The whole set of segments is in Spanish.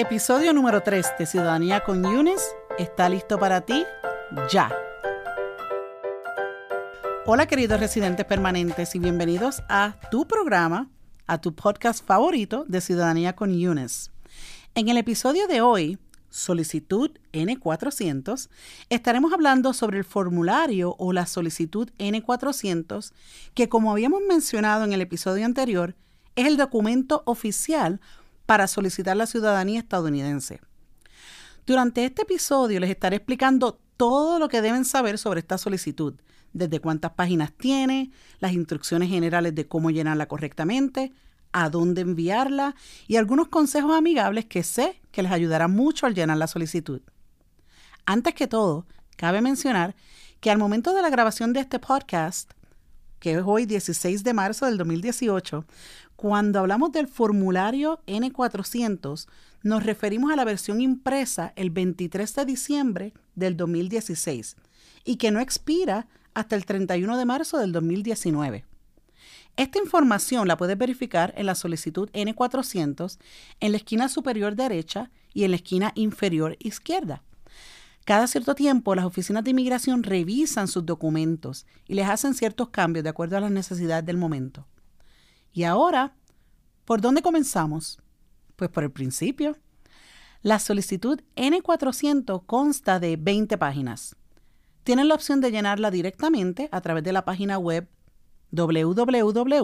Episodio número 3 de Ciudadanía con Yunes está listo para ti ya. Hola queridos residentes permanentes y bienvenidos a tu programa, a tu podcast favorito de Ciudadanía con Yunes. En el episodio de hoy, solicitud N400, estaremos hablando sobre el formulario o la solicitud N400, que como habíamos mencionado en el episodio anterior, es el documento oficial para solicitar la ciudadanía estadounidense. Durante este episodio les estaré explicando todo lo que deben saber sobre esta solicitud, desde cuántas páginas tiene, las instrucciones generales de cómo llenarla correctamente, a dónde enviarla y algunos consejos amigables que sé que les ayudarán mucho al llenar la solicitud. Antes que todo, cabe mencionar que al momento de la grabación de este podcast, que es hoy 16 de marzo del 2018, cuando hablamos del formulario N400, nos referimos a la versión impresa el 23 de diciembre del 2016 y que no expira hasta el 31 de marzo del 2019. Esta información la puedes verificar en la solicitud N400 en la esquina superior derecha y en la esquina inferior izquierda. Cada cierto tiempo las oficinas de inmigración revisan sus documentos y les hacen ciertos cambios de acuerdo a las necesidades del momento. Y ahora, ¿por dónde comenzamos? Pues por el principio. La solicitud N400 consta de 20 páginas. Tienen la opción de llenarla directamente a través de la página web www.uscis.gov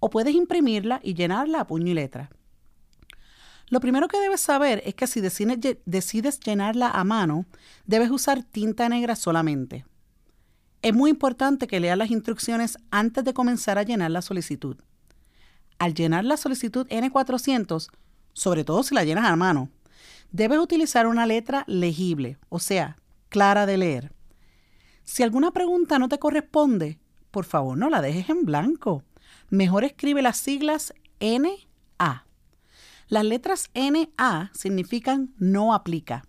o puedes imprimirla y llenarla a puño y letra. Lo primero que debes saber es que si decides llenarla a mano, debes usar tinta negra solamente. Es muy importante que leas las instrucciones antes de comenzar a llenar la solicitud. Al llenar la solicitud N400, sobre todo si la llenas a mano, debes utilizar una letra legible, o sea, clara de leer. Si alguna pregunta no te corresponde, por favor no la dejes en blanco. Mejor escribe las siglas NA. Las letras NA significan no aplica.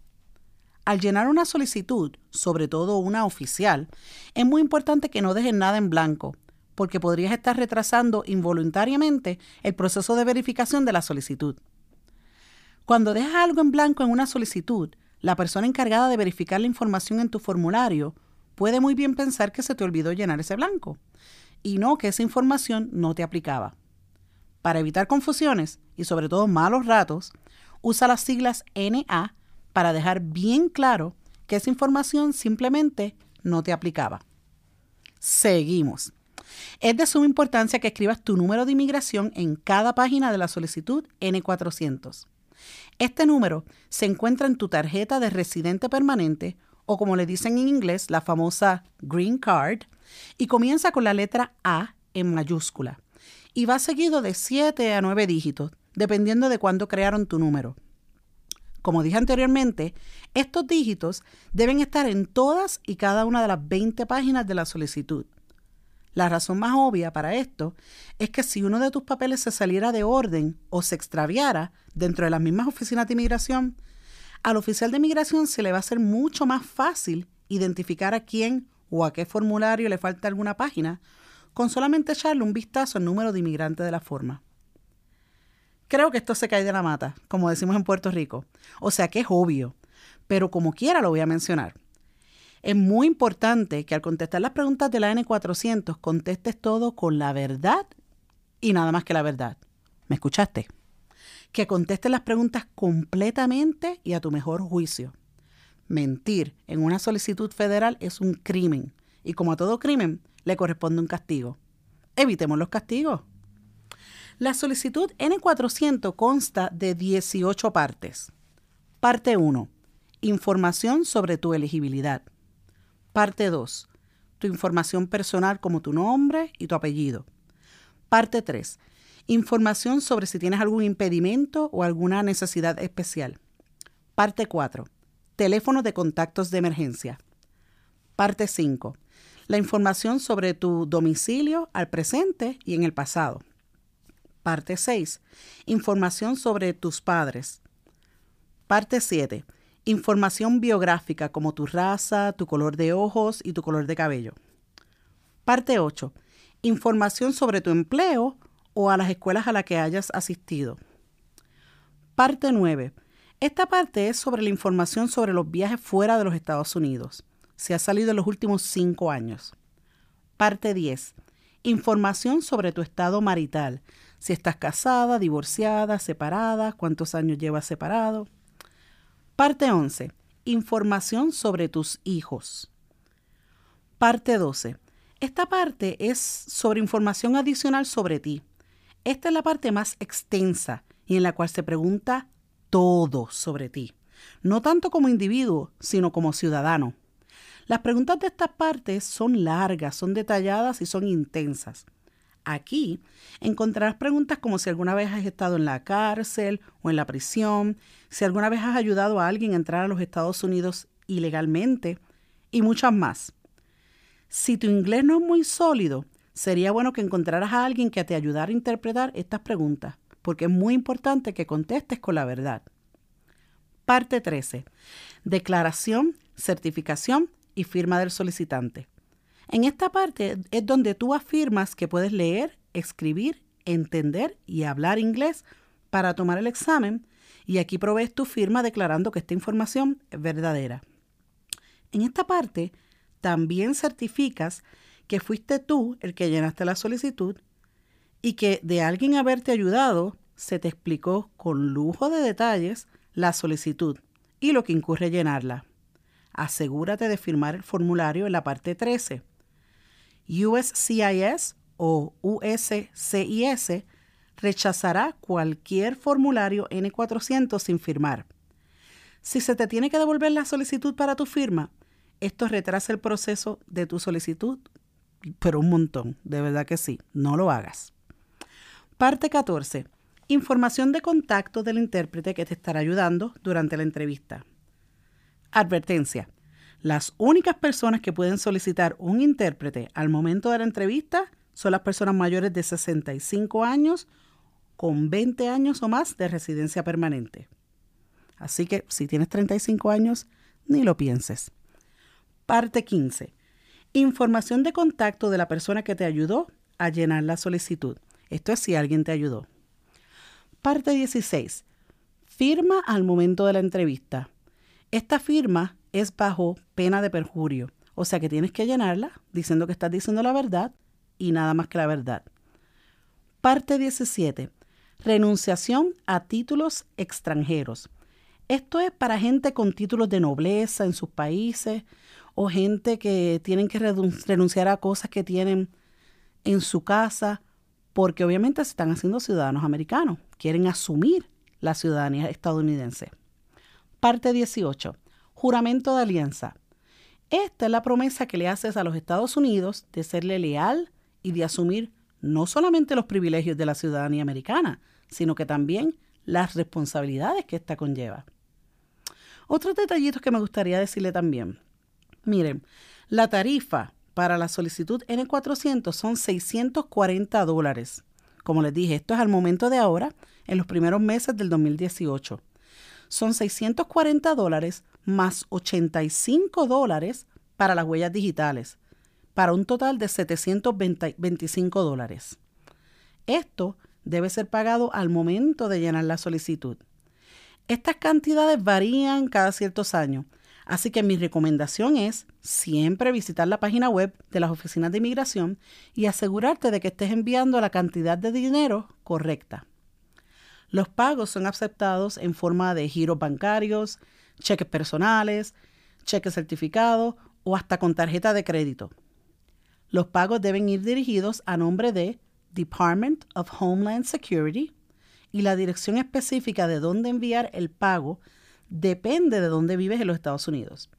Al llenar una solicitud, sobre todo una oficial, es muy importante que no dejes nada en blanco, porque podrías estar retrasando involuntariamente el proceso de verificación de la solicitud. Cuando dejas algo en blanco en una solicitud, la persona encargada de verificar la información en tu formulario puede muy bien pensar que se te olvidó llenar ese blanco y no que esa información no te aplicaba. Para evitar confusiones y sobre todo malos ratos, usa las siglas NA para dejar bien claro que esa información simplemente no te aplicaba. Seguimos. Es de suma importancia que escribas tu número de inmigración en cada página de la solicitud N400. Este número se encuentra en tu tarjeta de residente permanente o como le dicen en inglés, la famosa Green Card, y comienza con la letra A en mayúscula y va seguido de 7 a 9 dígitos, dependiendo de cuándo crearon tu número. Como dije anteriormente, estos dígitos deben estar en todas y cada una de las 20 páginas de la solicitud. La razón más obvia para esto es que si uno de tus papeles se saliera de orden o se extraviara dentro de las mismas oficinas de inmigración, al oficial de inmigración se le va a ser mucho más fácil identificar a quién o a qué formulario le falta alguna página con solamente echarle un vistazo al número de inmigrantes de la forma. Creo que esto se cae de la mata, como decimos en Puerto Rico. O sea que es obvio, pero como quiera lo voy a mencionar. Es muy importante que al contestar las preguntas de la N400 contestes todo con la verdad y nada más que la verdad. ¿Me escuchaste? Que contestes las preguntas completamente y a tu mejor juicio. Mentir en una solicitud federal es un crimen y como a todo crimen le corresponde un castigo. Evitemos los castigos. La solicitud N400 consta de 18 partes. Parte 1. Información sobre tu elegibilidad. Parte 2. Tu información personal como tu nombre y tu apellido. Parte 3. Información sobre si tienes algún impedimento o alguna necesidad especial. Parte 4. Teléfono de contactos de emergencia. Parte 5. La información sobre tu domicilio al presente y en el pasado. Parte 6. Información sobre tus padres. Parte 7. Información biográfica como tu raza, tu color de ojos y tu color de cabello. Parte 8. información sobre tu empleo o a las escuelas a las que hayas asistido. Parte 9. Esta parte es sobre la información sobre los viajes fuera de los Estados Unidos. Se ha salido en los últimos cinco años. Parte 10. Información sobre tu estado marital. Si estás casada, divorciada, separada, cuántos años llevas separado. Parte 11. Información sobre tus hijos. Parte 12. Esta parte es sobre información adicional sobre ti. Esta es la parte más extensa y en la cual se pregunta todo sobre ti, no tanto como individuo, sino como ciudadano. Las preguntas de estas partes son largas, son detalladas y son intensas. Aquí encontrarás preguntas como si alguna vez has estado en la cárcel o en la prisión, si alguna vez has ayudado a alguien a entrar a los Estados Unidos ilegalmente y muchas más. Si tu inglés no es muy sólido, sería bueno que encontraras a alguien que te ayudara a interpretar estas preguntas porque es muy importante que contestes con la verdad. Parte 13. Declaración, certificación y firma del solicitante. En esta parte es donde tú afirmas que puedes leer, escribir, entender y hablar inglés para tomar el examen y aquí provees tu firma declarando que esta información es verdadera. En esta parte también certificas que fuiste tú el que llenaste la solicitud y que de alguien haberte ayudado se te explicó con lujo de detalles la solicitud y lo que incurre llenarla. Asegúrate de firmar el formulario en la parte 13. USCIS o USCIS rechazará cualquier formulario N400 sin firmar. Si se te tiene que devolver la solicitud para tu firma, esto retrasa el proceso de tu solicitud, pero un montón, de verdad que sí, no lo hagas. Parte 14. Información de contacto del intérprete que te estará ayudando durante la entrevista. Advertencia. Las únicas personas que pueden solicitar un intérprete al momento de la entrevista son las personas mayores de 65 años con 20 años o más de residencia permanente. Así que si tienes 35 años, ni lo pienses. Parte 15. Información de contacto de la persona que te ayudó a llenar la solicitud. Esto es si alguien te ayudó. Parte 16. Firma al momento de la entrevista. Esta firma es bajo pena de perjurio, o sea que tienes que llenarla diciendo que estás diciendo la verdad y nada más que la verdad. Parte 17. Renunciación a títulos extranjeros. Esto es para gente con títulos de nobleza en sus países o gente que tienen que renunciar a cosas que tienen en su casa porque obviamente se están haciendo ciudadanos americanos, quieren asumir la ciudadanía estadounidense. Parte 18. Juramento de alianza. Esta es la promesa que le haces a los Estados Unidos de serle leal y de asumir no solamente los privilegios de la ciudadanía americana, sino que también las responsabilidades que ésta conlleva. Otros detallitos que me gustaría decirle también. Miren, la tarifa para la solicitud N400 son 640 dólares. Como les dije, esto es al momento de ahora, en los primeros meses del 2018. Son 640 dólares más 85 dólares para las huellas digitales, para un total de 725 dólares. Esto debe ser pagado al momento de llenar la solicitud. Estas cantidades varían cada ciertos años, Así que mi recomendación es siempre visitar la página web de las oficinas de inmigración y asegurarte de que estés enviando la cantidad de dinero correcta. Los pagos son aceptados en forma de giros bancarios, cheques personales, cheques certificados o hasta con tarjeta de crédito. Los pagos deben ir dirigidos a nombre de Department of Homeland Security y la dirección específica de dónde enviar el pago depende de dónde vives en los Estados Unidos.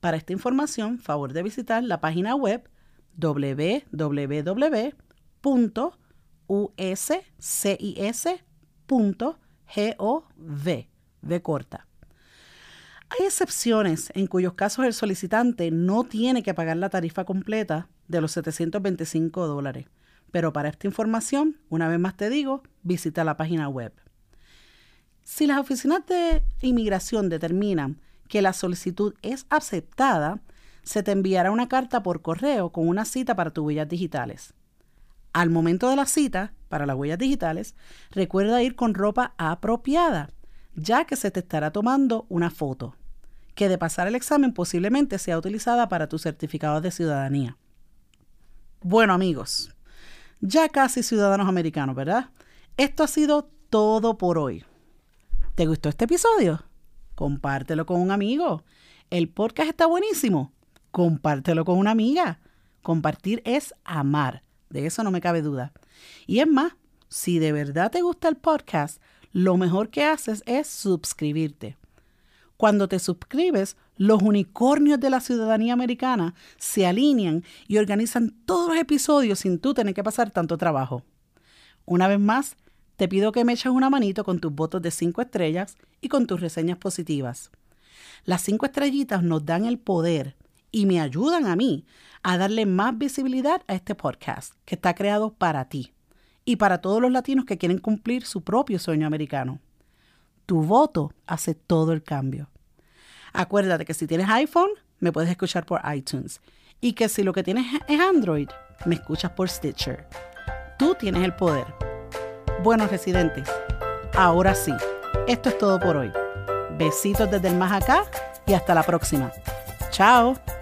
Para esta información, favor de visitar la página web www.uscis.gov, de corta. Hay excepciones en cuyos casos el solicitante no tiene que pagar la tarifa completa de los 725 dólares. Pero para esta información, una vez más te digo, visita la página web. Si las oficinas de inmigración determinan que la solicitud es aceptada, se te enviará una carta por correo con una cita para tus huellas digitales. Al momento de la cita, para las huellas digitales, recuerda ir con ropa apropiada, ya que se te estará tomando una foto, que de pasar el examen posiblemente sea utilizada para tu certificado de ciudadanía. Bueno amigos, ya casi ciudadanos americanos, ¿verdad? Esto ha sido todo por hoy. ¿Te gustó este episodio? Compártelo con un amigo. El podcast está buenísimo. Compártelo con una amiga. Compartir es amar. De eso no me cabe duda. Y es más, si de verdad te gusta el podcast, lo mejor que haces es suscribirte. Cuando te suscribes, los unicornios de la ciudadanía americana se alinean y organizan todos los episodios sin tú tener que pasar tanto trabajo. Una vez más, te pido que me eches una manito con tus votos de 5 estrellas y con tus reseñas positivas. Las 5 estrellitas nos dan el poder y me ayudan a mí a darle más visibilidad a este podcast que está creado para ti y para todos los latinos que quieren cumplir su propio sueño americano. Tu voto hace todo el cambio. Acuérdate que si tienes iPhone, me puedes escuchar por iTunes y que si lo que tienes es Android, me escuchas por Stitcher. Tú tienes el poder. Bueno, residentes, ahora sí, esto es todo por hoy. Besitos desde el más acá y hasta la próxima. Chao.